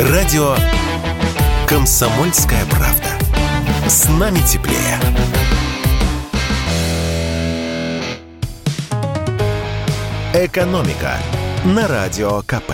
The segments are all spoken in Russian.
Радио «Комсомольская правда». С нами теплее. «Экономика» на Радио КП.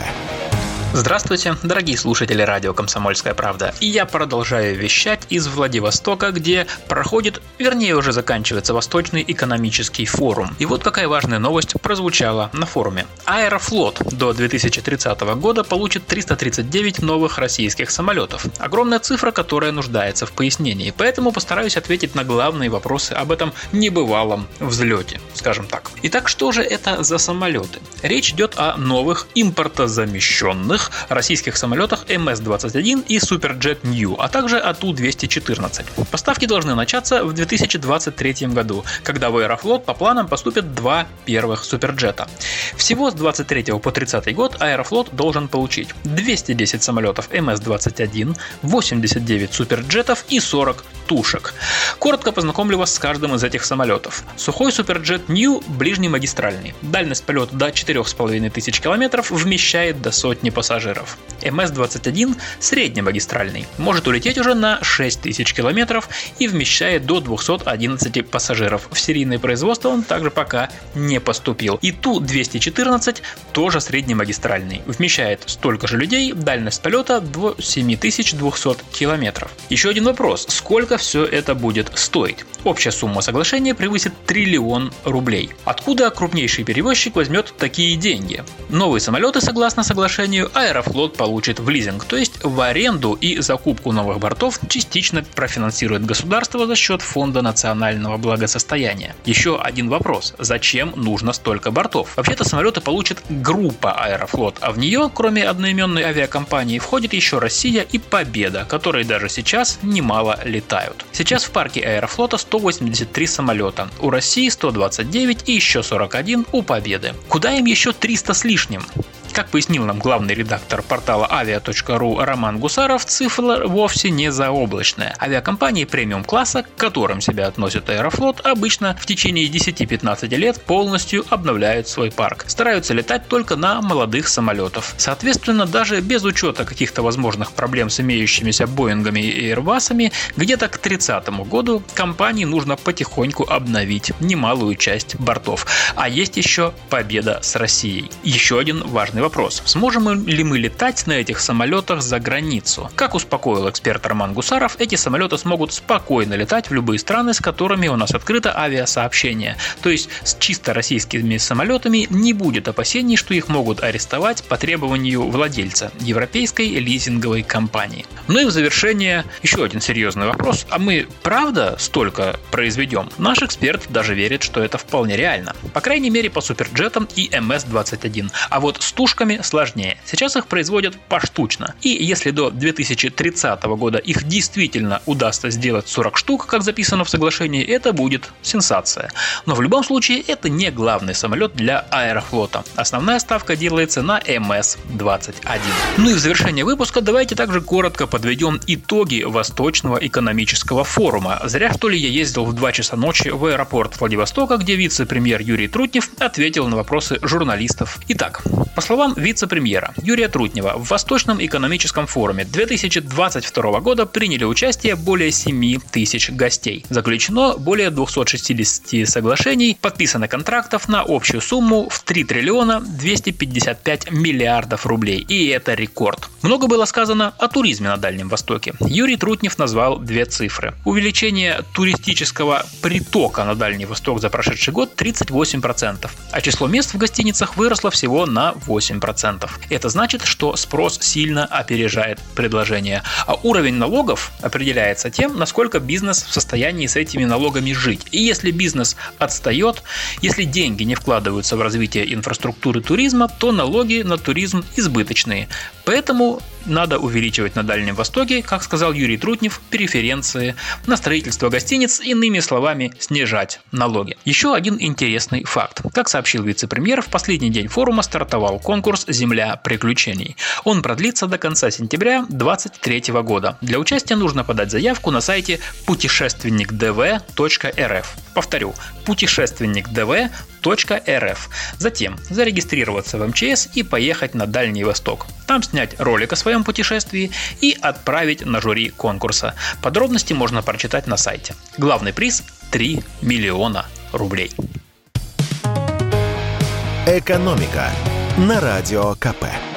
Здравствуйте, дорогие слушатели радио «Комсомольская правда». И я продолжаю вещать из Владивостока, где проходит, вернее уже заканчивается Восточный экономический форум. И вот какая важная новость прозвучала на форуме. Аэрофлот до 2030 года получит 339 новых российских самолетов. Огромная цифра, которая нуждается в пояснении. Поэтому постараюсь ответить на главные вопросы об этом небывалом взлете, скажем так. Итак, что же это за самолеты? Речь идет о новых импортозамещенных новых российских самолетах МС-21 и Суперджет New, а также о Ту-214. Поставки должны начаться в 2023 году, когда в Аэрофлот по планам поступят два первых Суперджета. Всего с 23 по 30 год Аэрофлот должен получить 210 самолетов МС-21, 89 Суперджетов и 40 тушек. Коротко познакомлю вас с каждым из этих самолетов. Сухой Суперджет New ближнемагистральный. Дальность полета до 4500 км вмещает до сотни пассажиров пассажиров. МС-21 среднемагистральный, может улететь уже на 6000 км и вмещает до 211 пассажиров. В серийное производство он также пока не поступил. И Ту-214 тоже среднемагистральный, вмещает столько же людей, дальность полета до 7200 км. Еще один вопрос, сколько все это будет стоить? Общая сумма соглашения превысит триллион рублей. Откуда крупнейший перевозчик возьмет такие деньги? Новые самолеты, согласно соглашению, Аэрофлот получит в лизинг, то есть в аренду и закупку новых бортов частично профинансирует государство за счет Фонда национального благосостояния. Еще один вопрос. Зачем нужно столько бортов? Вообще-то самолеты получит группа Аэрофлот, а в нее, кроме одноименной авиакомпании, входит еще Россия и Победа, которые даже сейчас немало летают. Сейчас в парке Аэрофлота 183 самолета, у России 129 и еще 41 у Победы. Куда им еще 300 с лишним? Как пояснил нам главный редактор портала avia.ru Роман Гусаров, цифра вовсе не заоблачная. Авиакомпании премиум-класса, к которым себя относит Аэрофлот, обычно в течение 10-15 лет полностью обновляют свой парк. Стараются летать только на молодых самолетов. Соответственно, даже без учета каких-то возможных проблем с имеющимися Боингами и Airbus'ами, где-то к 30 году компании нужно потихоньку обновить немалую часть бортов. А есть еще победа с Россией. Еще один важный важный вопрос. Сможем ли мы летать на этих самолетах за границу? Как успокоил эксперт Роман Гусаров, эти самолеты смогут спокойно летать в любые страны, с которыми у нас открыто авиасообщение. То есть с чисто российскими самолетами не будет опасений, что их могут арестовать по требованию владельца европейской лизинговой компании. Ну и в завершение еще один серьезный вопрос. А мы правда столько произведем? Наш эксперт даже верит, что это вполне реально. По крайней мере по суперджетам и МС-21. А вот с тушками сложнее. Сейчас их производят поштучно. И если до 2030 года их действительно удастся сделать 40 штук, как записано в соглашении, это будет сенсация. Но в любом случае это не главный самолет для Аэрофлота. Основная ставка делается на МС-21. Ну и в завершение выпуска давайте также коротко подведем итоги Восточного экономического форума. Зря что ли я ездил в 2 часа ночи в аэропорт Владивостока, где вице-премьер Юрий Трутнев ответил на вопросы журналистов. Итак, по словам вице-премьера Юрия Трутнева, в Восточном экономическом форуме 2022 года приняли участие более 7 тысяч гостей. Заключено более 260 соглашений, подписано контрактов на общую сумму в 3 триллиона 255 миллиардов рублей. И это рекорд. Много было сказано о туризме на Дальнем Востоке. Юрий Трутнев назвал две цифры. Увеличение туристического притока на Дальний Восток за прошедший год 38%, а число мест в гостиницах выросло всего на 8%. 8%. Это значит, что спрос сильно опережает предложение. А уровень налогов определяется тем, насколько бизнес в состоянии с этими налогами жить. И если бизнес отстает, если деньги не вкладываются в развитие инфраструктуры туризма, то налоги на туризм избыточные. Поэтому надо увеличивать на Дальнем Востоке, как сказал Юрий Трутнев, преференции на строительство гостиниц, иными словами, снижать налоги. Еще один интересный факт. Как сообщил вице-премьер, в последний день форума стартовал конкурс «Земля приключений». Он продлится до конца сентября 2023 года. Для участия нужно подать заявку на сайте путешественникдв.рф. Повторю, путешественникдв.рф .рф. Затем зарегистрироваться в МЧС и поехать на Дальний Восток. Там снять ролик о своем путешествии и отправить на жюри конкурса. Подробности можно прочитать на сайте. Главный приз 3 миллиона рублей. Экономика на радио КП.